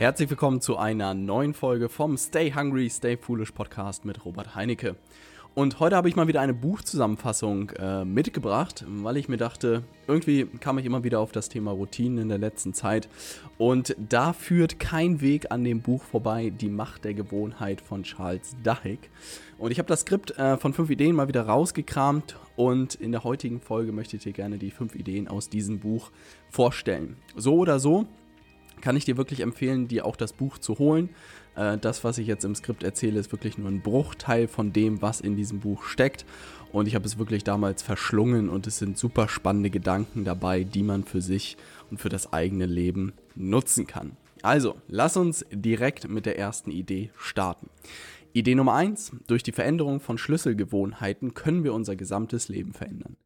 Herzlich willkommen zu einer neuen Folge vom Stay Hungry, Stay Foolish Podcast mit Robert Heinecke. Und heute habe ich mal wieder eine Buchzusammenfassung äh, mitgebracht, weil ich mir dachte, irgendwie kam ich immer wieder auf das Thema Routinen in der letzten Zeit. Und da führt kein Weg an dem Buch vorbei, Die Macht der Gewohnheit von Charles Duhigg. Und ich habe das Skript äh, von fünf Ideen mal wieder rausgekramt und in der heutigen Folge möchte ich dir gerne die fünf Ideen aus diesem Buch vorstellen. So oder so kann ich dir wirklich empfehlen, dir auch das Buch zu holen. Äh, das, was ich jetzt im Skript erzähle, ist wirklich nur ein Bruchteil von dem, was in diesem Buch steckt. Und ich habe es wirklich damals verschlungen und es sind super spannende Gedanken dabei, die man für sich und für das eigene Leben nutzen kann. Also, lass uns direkt mit der ersten Idee starten. Idee Nummer eins: Durch die Veränderung von Schlüsselgewohnheiten können wir unser gesamtes Leben verändern.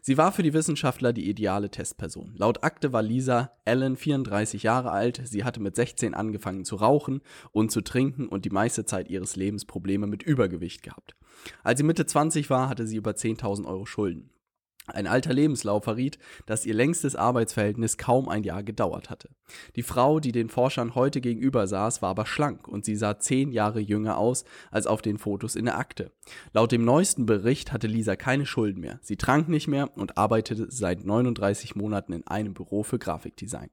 Sie war für die Wissenschaftler die ideale Testperson. Laut Akte war Lisa Allen 34 Jahre alt, sie hatte mit 16 angefangen zu rauchen und zu trinken und die meiste Zeit ihres Lebens Probleme mit Übergewicht gehabt. Als sie Mitte 20 war, hatte sie über 10.000 Euro Schulden. Ein alter Lebenslauf verriet, dass ihr längstes Arbeitsverhältnis kaum ein Jahr gedauert hatte. Die Frau, die den Forschern heute gegenüber saß, war aber schlank und sie sah zehn Jahre jünger aus als auf den Fotos in der Akte. Laut dem neuesten Bericht hatte Lisa keine Schulden mehr. Sie trank nicht mehr und arbeitete seit 39 Monaten in einem Büro für Grafikdesign.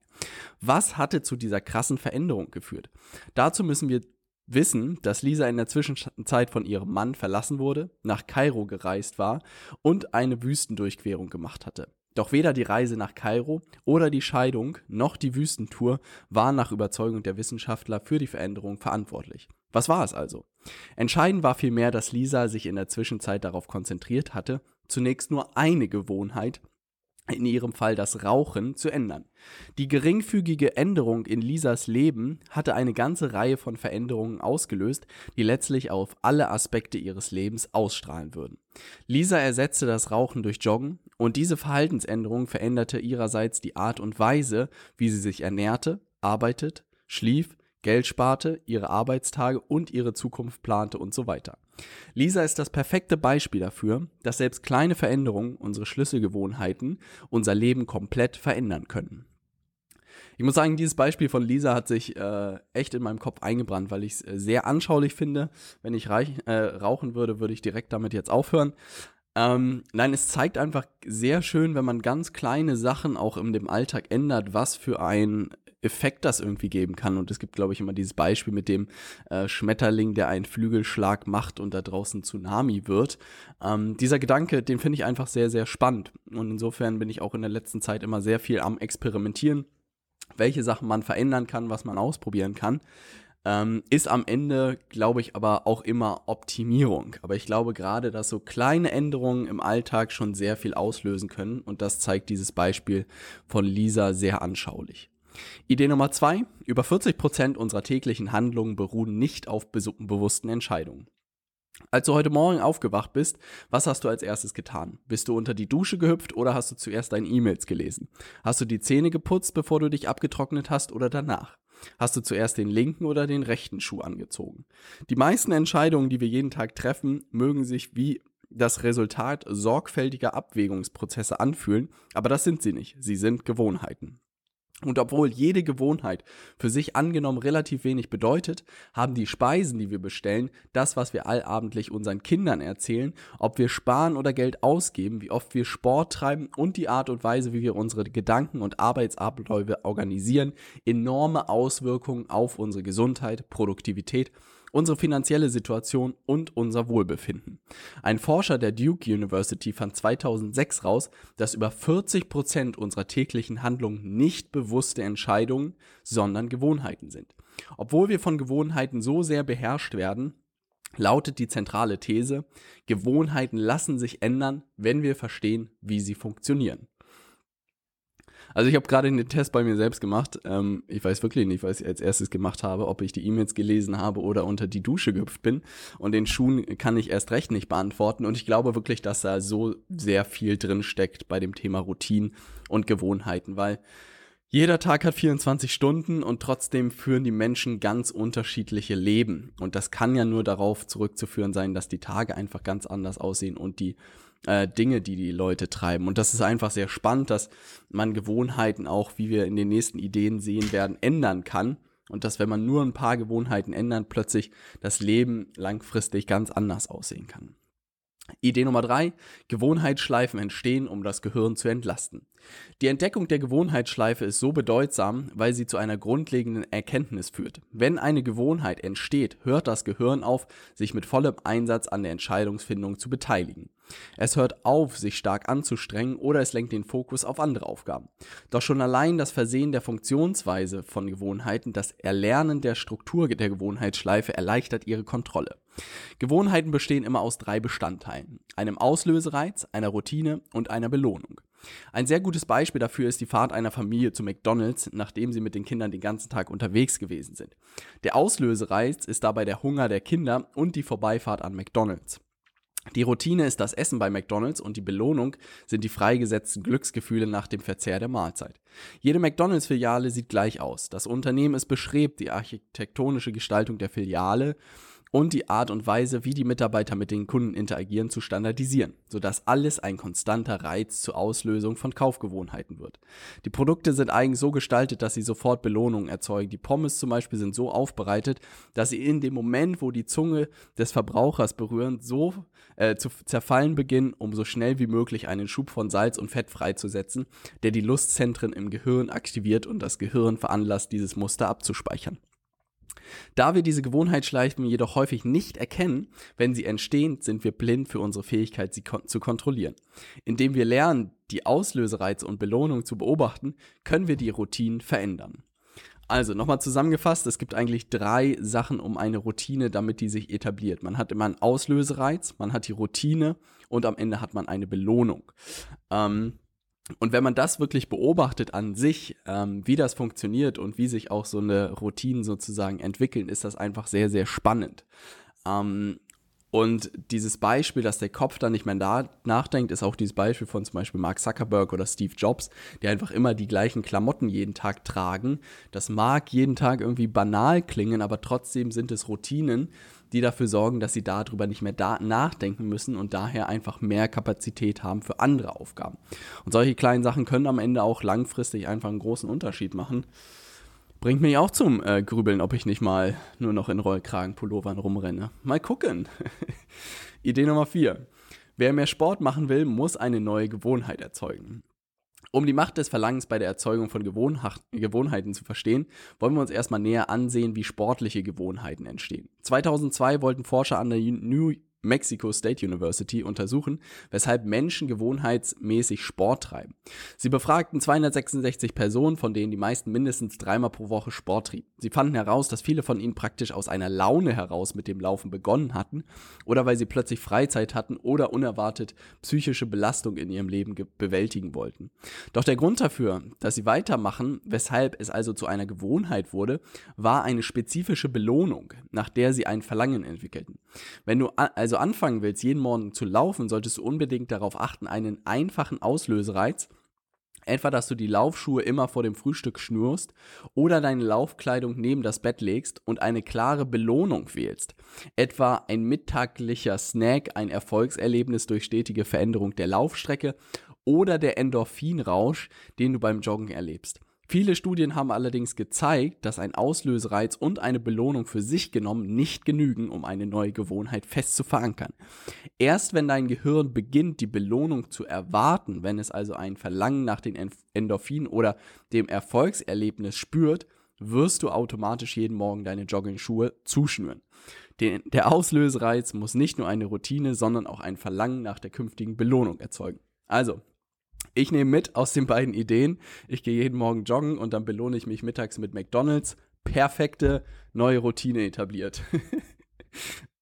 Was hatte zu dieser krassen Veränderung geführt? Dazu müssen wir wissen, dass Lisa in der Zwischenzeit von ihrem Mann verlassen wurde, nach Kairo gereist war und eine Wüstendurchquerung gemacht hatte. Doch weder die Reise nach Kairo oder die Scheidung noch die Wüstentour waren nach Überzeugung der Wissenschaftler für die Veränderung verantwortlich. Was war es also? Entscheidend war vielmehr, dass Lisa sich in der Zwischenzeit darauf konzentriert hatte, zunächst nur eine Gewohnheit in ihrem Fall das Rauchen, zu ändern. Die geringfügige Änderung in Lisas Leben hatte eine ganze Reihe von Veränderungen ausgelöst, die letztlich auf alle Aspekte ihres Lebens ausstrahlen würden. Lisa ersetzte das Rauchen durch Joggen und diese Verhaltensänderung veränderte ihrerseits die Art und Weise, wie sie sich ernährte, arbeitet, schlief, Geld sparte, ihre Arbeitstage und ihre Zukunft plante und so weiter. Lisa ist das perfekte Beispiel dafür, dass selbst kleine Veränderungen, unsere Schlüsselgewohnheiten, unser Leben komplett verändern können. Ich muss sagen, dieses Beispiel von Lisa hat sich äh, echt in meinem Kopf eingebrannt, weil ich es äh, sehr anschaulich finde. Wenn ich reich, äh, rauchen würde, würde ich direkt damit jetzt aufhören. Ähm, nein, es zeigt einfach sehr schön, wenn man ganz kleine Sachen auch in dem Alltag ändert, was für ein Effekt das irgendwie geben kann. Und es gibt, glaube ich, immer dieses Beispiel mit dem äh, Schmetterling, der einen Flügelschlag macht und da draußen Tsunami wird. Ähm, dieser Gedanke, den finde ich einfach sehr, sehr spannend. Und insofern bin ich auch in der letzten Zeit immer sehr viel am Experimentieren, welche Sachen man verändern kann, was man ausprobieren kann. Ähm, ist am Ende, glaube ich, aber auch immer Optimierung. Aber ich glaube gerade, dass so kleine Änderungen im Alltag schon sehr viel auslösen können. Und das zeigt dieses Beispiel von Lisa sehr anschaulich. Idee Nummer zwei. Über 40 Prozent unserer täglichen Handlungen beruhen nicht auf bewussten Entscheidungen. Als du heute Morgen aufgewacht bist, was hast du als erstes getan? Bist du unter die Dusche gehüpft oder hast du zuerst deine E-Mails gelesen? Hast du die Zähne geputzt, bevor du dich abgetrocknet hast oder danach? Hast du zuerst den linken oder den rechten Schuh angezogen? Die meisten Entscheidungen, die wir jeden Tag treffen, mögen sich wie das Resultat sorgfältiger Abwägungsprozesse anfühlen, aber das sind sie nicht. Sie sind Gewohnheiten. Und obwohl jede Gewohnheit für sich angenommen relativ wenig bedeutet, haben die Speisen, die wir bestellen, das, was wir allabendlich unseren Kindern erzählen, ob wir sparen oder Geld ausgeben, wie oft wir Sport treiben und die Art und Weise, wie wir unsere Gedanken und Arbeitsabläufe organisieren, enorme Auswirkungen auf unsere Gesundheit, Produktivität unsere finanzielle Situation und unser Wohlbefinden. Ein Forscher der Duke University fand 2006 raus, dass über 40 Prozent unserer täglichen Handlungen nicht bewusste Entscheidungen, sondern Gewohnheiten sind. Obwohl wir von Gewohnheiten so sehr beherrscht werden, lautet die zentrale These, Gewohnheiten lassen sich ändern, wenn wir verstehen, wie sie funktionieren. Also ich habe gerade den Test bei mir selbst gemacht. Ähm, ich weiß wirklich nicht, was ich als erstes gemacht habe, ob ich die E-Mails gelesen habe oder unter die Dusche gehüpft bin. Und den Schuhen kann ich erst recht nicht beantworten. Und ich glaube wirklich, dass da so sehr viel drin steckt bei dem Thema Routinen und Gewohnheiten, weil jeder Tag hat 24 Stunden und trotzdem führen die Menschen ganz unterschiedliche Leben. Und das kann ja nur darauf zurückzuführen sein, dass die Tage einfach ganz anders aussehen und die äh, Dinge, die die Leute treiben. Und das ist einfach sehr spannend, dass man Gewohnheiten auch, wie wir in den nächsten Ideen sehen werden, ändern kann. und dass, wenn man nur ein paar Gewohnheiten ändert, plötzlich das Leben langfristig ganz anders aussehen kann. Idee Nummer drei: Gewohnheitsschleifen entstehen, um das Gehirn zu entlasten. Die Entdeckung der Gewohnheitsschleife ist so bedeutsam, weil sie zu einer grundlegenden Erkenntnis führt. Wenn eine Gewohnheit entsteht, hört das Gehirn auf, sich mit vollem Einsatz an der Entscheidungsfindung zu beteiligen. Es hört auf, sich stark anzustrengen oder es lenkt den Fokus auf andere Aufgaben. Doch schon allein das Versehen der Funktionsweise von Gewohnheiten, das Erlernen der Struktur der Gewohnheitsschleife erleichtert ihre Kontrolle. Gewohnheiten bestehen immer aus drei Bestandteilen, einem Auslösereiz, einer Routine und einer Belohnung. Ein sehr gutes Beispiel dafür ist die Fahrt einer Familie zu McDonald's, nachdem sie mit den Kindern den ganzen Tag unterwegs gewesen sind. Der Auslösereiz ist dabei der Hunger der Kinder und die Vorbeifahrt an McDonald's. Die Routine ist das Essen bei McDonald's und die Belohnung sind die freigesetzten Glücksgefühle nach dem Verzehr der Mahlzeit. Jede McDonald's-Filiale sieht gleich aus. Das Unternehmen ist beschrebt, die architektonische Gestaltung der Filiale und die Art und Weise, wie die Mitarbeiter mit den Kunden interagieren, zu standardisieren, sodass alles ein konstanter Reiz zur Auslösung von Kaufgewohnheiten wird. Die Produkte sind eigentlich so gestaltet, dass sie sofort Belohnungen erzeugen. Die Pommes zum Beispiel sind so aufbereitet, dass sie in dem Moment, wo die Zunge des Verbrauchers berühren, so äh, zu zerfallen beginnen, um so schnell wie möglich einen Schub von Salz und Fett freizusetzen, der die Lustzentren im Gehirn aktiviert und das Gehirn veranlasst, dieses Muster abzuspeichern. Da wir diese Gewohnheitsschleifen jedoch häufig nicht erkennen, wenn sie entstehen, sind wir blind für unsere Fähigkeit, sie kon zu kontrollieren. Indem wir lernen, die Auslösereize und Belohnung zu beobachten, können wir die Routinen verändern. Also nochmal zusammengefasst, es gibt eigentlich drei Sachen um eine Routine, damit die sich etabliert. Man hat immer einen Auslösereiz, man hat die Routine und am Ende hat man eine Belohnung. Ähm, und wenn man das wirklich beobachtet an sich, ähm, wie das funktioniert und wie sich auch so eine Routine sozusagen entwickeln, ist das einfach sehr, sehr spannend. Ähm, und dieses Beispiel, dass der Kopf dann nicht mehr da nachdenkt, ist auch dieses Beispiel von zum Beispiel Mark Zuckerberg oder Steve Jobs, die einfach immer die gleichen Klamotten jeden Tag tragen. Das mag jeden Tag irgendwie banal klingen, aber trotzdem sind es Routinen, die dafür sorgen, dass sie darüber nicht mehr da nachdenken müssen und daher einfach mehr Kapazität haben für andere Aufgaben. Und solche kleinen Sachen können am Ende auch langfristig einfach einen großen Unterschied machen. Bringt mich auch zum äh, Grübeln, ob ich nicht mal nur noch in Rollkragenpullovern rumrenne. Mal gucken. Idee Nummer 4. Wer mehr Sport machen will, muss eine neue Gewohnheit erzeugen. Um die Macht des Verlangens bei der Erzeugung von Gewohnheiten zu verstehen, wollen wir uns erstmal näher ansehen, wie sportliche Gewohnheiten entstehen. 2002 wollten Forscher an der New Mexico State University untersuchen, weshalb Menschen gewohnheitsmäßig Sport treiben. Sie befragten 266 Personen, von denen die meisten mindestens dreimal pro Woche Sport trieben. Sie fanden heraus, dass viele von ihnen praktisch aus einer Laune heraus mit dem Laufen begonnen hatten oder weil sie plötzlich Freizeit hatten oder unerwartet psychische Belastung in ihrem Leben bewältigen wollten. Doch der Grund dafür, dass sie weitermachen, weshalb es also zu einer Gewohnheit wurde, war eine spezifische Belohnung, nach der sie ein Verlangen entwickelten. Wenn du also also anfangen willst, jeden Morgen zu laufen, solltest du unbedingt darauf achten, einen einfachen Auslösereiz, etwa dass du die Laufschuhe immer vor dem Frühstück schnürst oder deine Laufkleidung neben das Bett legst und eine klare Belohnung wählst, etwa ein mittaglicher Snack, ein Erfolgserlebnis durch stetige Veränderung der Laufstrecke oder der Endorphinrausch, den du beim Joggen erlebst. Viele Studien haben allerdings gezeigt, dass ein Auslösereiz und eine Belohnung für sich genommen nicht genügen, um eine neue Gewohnheit fest zu verankern. Erst wenn dein Gehirn beginnt, die Belohnung zu erwarten, wenn es also ein Verlangen nach den Endorphin oder dem Erfolgserlebnis spürt, wirst du automatisch jeden Morgen deine Jogging-Schuhe zuschnüren. Den, der Auslösereiz muss nicht nur eine Routine, sondern auch ein Verlangen nach der künftigen Belohnung erzeugen. Also, ich nehme mit aus den beiden Ideen. Ich gehe jeden Morgen joggen und dann belohne ich mich mittags mit McDonald's. Perfekte neue Routine etabliert.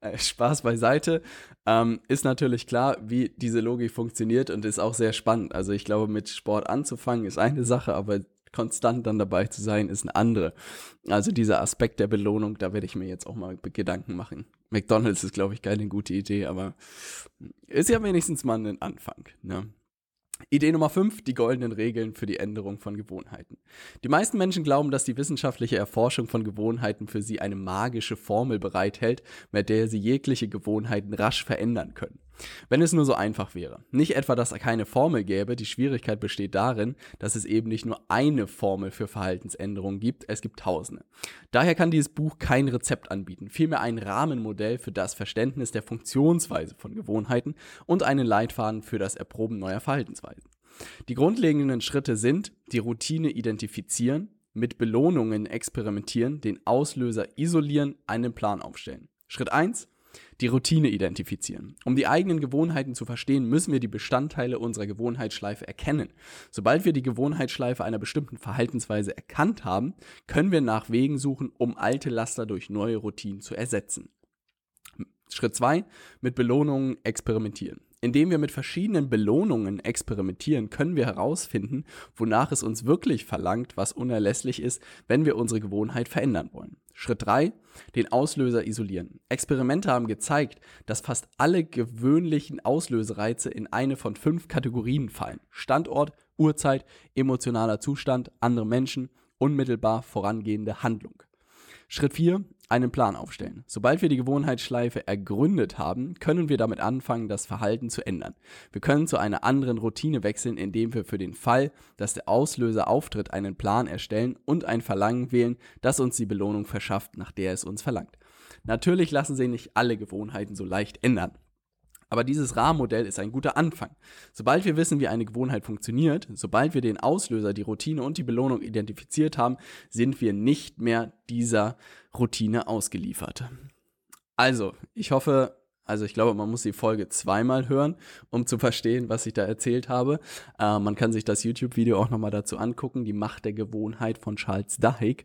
Äh, Spaß beiseite. Ähm, ist natürlich klar, wie diese Logik funktioniert und ist auch sehr spannend. Also ich glaube, mit Sport anzufangen ist eine Sache, aber konstant dann dabei zu sein ist eine andere. Also dieser Aspekt der Belohnung, da werde ich mir jetzt auch mal Gedanken machen. McDonald's ist, glaube ich, keine gute Idee, aber ist ja wenigstens mal ein Anfang. Ne? Idee Nummer 5, die goldenen Regeln für die Änderung von Gewohnheiten. Die meisten Menschen glauben, dass die wissenschaftliche Erforschung von Gewohnheiten für sie eine magische Formel bereithält, mit der sie jegliche Gewohnheiten rasch verändern können. Wenn es nur so einfach wäre. Nicht etwa, dass es keine Formel gäbe, die Schwierigkeit besteht darin, dass es eben nicht nur eine Formel für Verhaltensänderungen gibt, es gibt tausende. Daher kann dieses Buch kein Rezept anbieten, vielmehr ein Rahmenmodell für das Verständnis der Funktionsweise von Gewohnheiten und einen Leitfaden für das Erproben neuer Verhaltensweisen. Die grundlegenden Schritte sind die Routine identifizieren, mit Belohnungen experimentieren, den Auslöser isolieren, einen Plan aufstellen. Schritt 1. Die Routine identifizieren. Um die eigenen Gewohnheiten zu verstehen, müssen wir die Bestandteile unserer Gewohnheitsschleife erkennen. Sobald wir die Gewohnheitsschleife einer bestimmten Verhaltensweise erkannt haben, können wir nach Wegen suchen, um alte Laster durch neue Routinen zu ersetzen. Schritt 2. Mit Belohnungen experimentieren. Indem wir mit verschiedenen Belohnungen experimentieren, können wir herausfinden, wonach es uns wirklich verlangt, was unerlässlich ist, wenn wir unsere Gewohnheit verändern wollen. Schritt 3. Den Auslöser isolieren. Experimente haben gezeigt, dass fast alle gewöhnlichen Auslösereize in eine von fünf Kategorien fallen. Standort, Uhrzeit, emotionaler Zustand, andere Menschen, unmittelbar vorangehende Handlung. Schritt 4 einen Plan aufstellen. Sobald wir die Gewohnheitsschleife ergründet haben, können wir damit anfangen, das Verhalten zu ändern. Wir können zu einer anderen Routine wechseln, indem wir für den Fall, dass der Auslöser auftritt, einen Plan erstellen und ein Verlangen wählen, das uns die Belohnung verschafft, nach der es uns verlangt. Natürlich lassen sich nicht alle Gewohnheiten so leicht ändern. Aber dieses Rahmenmodell ist ein guter Anfang. Sobald wir wissen, wie eine Gewohnheit funktioniert, sobald wir den Auslöser, die Routine und die Belohnung identifiziert haben, sind wir nicht mehr dieser Routine ausgeliefert. Also, ich hoffe, also ich glaube, man muss die Folge zweimal hören, um zu verstehen, was ich da erzählt habe. Äh, man kann sich das YouTube-Video auch nochmal dazu angucken, die Macht der Gewohnheit von Charles Duhigg.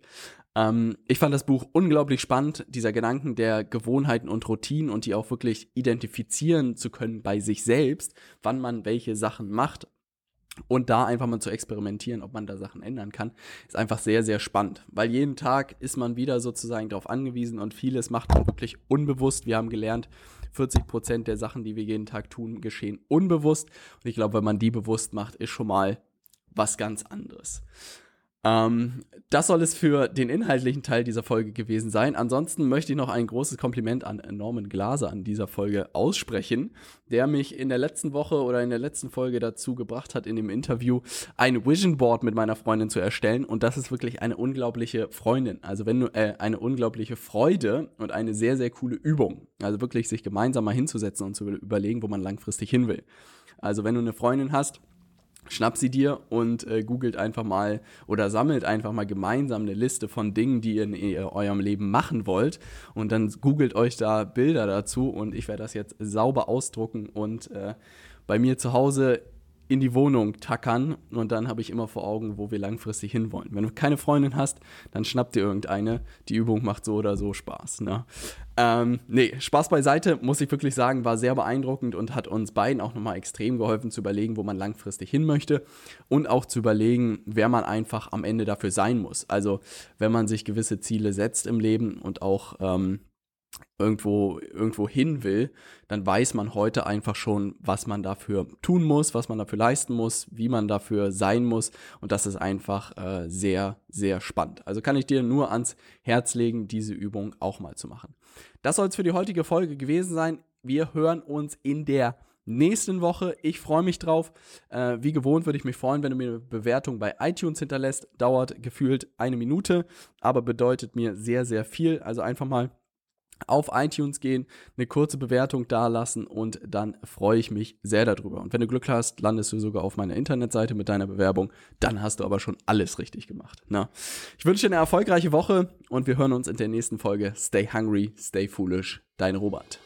Ähm, ich fand das Buch unglaublich spannend, dieser Gedanken der Gewohnheiten und Routinen und die auch wirklich identifizieren zu können bei sich selbst, wann man welche Sachen macht. Und da einfach mal zu experimentieren, ob man da Sachen ändern kann, ist einfach sehr, sehr spannend. Weil jeden Tag ist man wieder sozusagen darauf angewiesen und vieles macht man wirklich unbewusst. Wir haben gelernt, 40 Prozent der Sachen, die wir jeden Tag tun, geschehen unbewusst. Und ich glaube, wenn man die bewusst macht, ist schon mal was ganz anderes. Ähm, das soll es für den inhaltlichen Teil dieser Folge gewesen sein. Ansonsten möchte ich noch ein großes Kompliment an Norman Glaser an dieser Folge aussprechen, der mich in der letzten Woche oder in der letzten Folge dazu gebracht hat, in dem Interview ein Vision Board mit meiner Freundin zu erstellen. Und das ist wirklich eine unglaubliche Freundin. Also wenn du äh, eine unglaubliche Freude und eine sehr, sehr coole Übung. Also wirklich sich gemeinsam mal hinzusetzen und zu überlegen, wo man langfristig hin will. Also wenn du eine Freundin hast, schnapp sie dir und äh, googelt einfach mal oder sammelt einfach mal gemeinsam eine Liste von Dingen, die ihr in ihr, eurem Leben machen wollt. Und dann googelt euch da Bilder dazu und ich werde das jetzt sauber ausdrucken und äh, bei mir zu Hause in die Wohnung tackern und dann habe ich immer vor Augen, wo wir langfristig hinwollen. Wenn du keine Freundin hast, dann schnapp dir irgendeine. Die Übung macht so oder so Spaß. Ne? Ähm, nee, Spaß beiseite, muss ich wirklich sagen, war sehr beeindruckend und hat uns beiden auch nochmal extrem geholfen zu überlegen, wo man langfristig hin möchte und auch zu überlegen, wer man einfach am Ende dafür sein muss. Also wenn man sich gewisse Ziele setzt im Leben und auch ähm, irgendwo, irgendwo hin will, dann weiß man heute einfach schon, was man dafür tun muss, was man dafür leisten muss, wie man dafür sein muss. Und das ist einfach äh, sehr, sehr spannend. Also kann ich dir nur ans Herz legen, diese Übung auch mal zu machen. Das soll es für die heutige Folge gewesen sein. Wir hören uns in der nächsten Woche. Ich freue mich drauf. Äh, wie gewohnt würde ich mich freuen, wenn du mir eine Bewertung bei iTunes hinterlässt. Dauert gefühlt eine Minute, aber bedeutet mir sehr, sehr viel. Also einfach mal auf iTunes gehen, eine kurze Bewertung dalassen und dann freue ich mich sehr darüber. Und wenn du Glück hast, landest du sogar auf meiner Internetseite mit deiner Bewerbung, dann hast du aber schon alles richtig gemacht. Na? Ne? Ich wünsche dir eine erfolgreiche Woche und wir hören uns in der nächsten Folge. Stay hungry, stay foolish, dein Robert.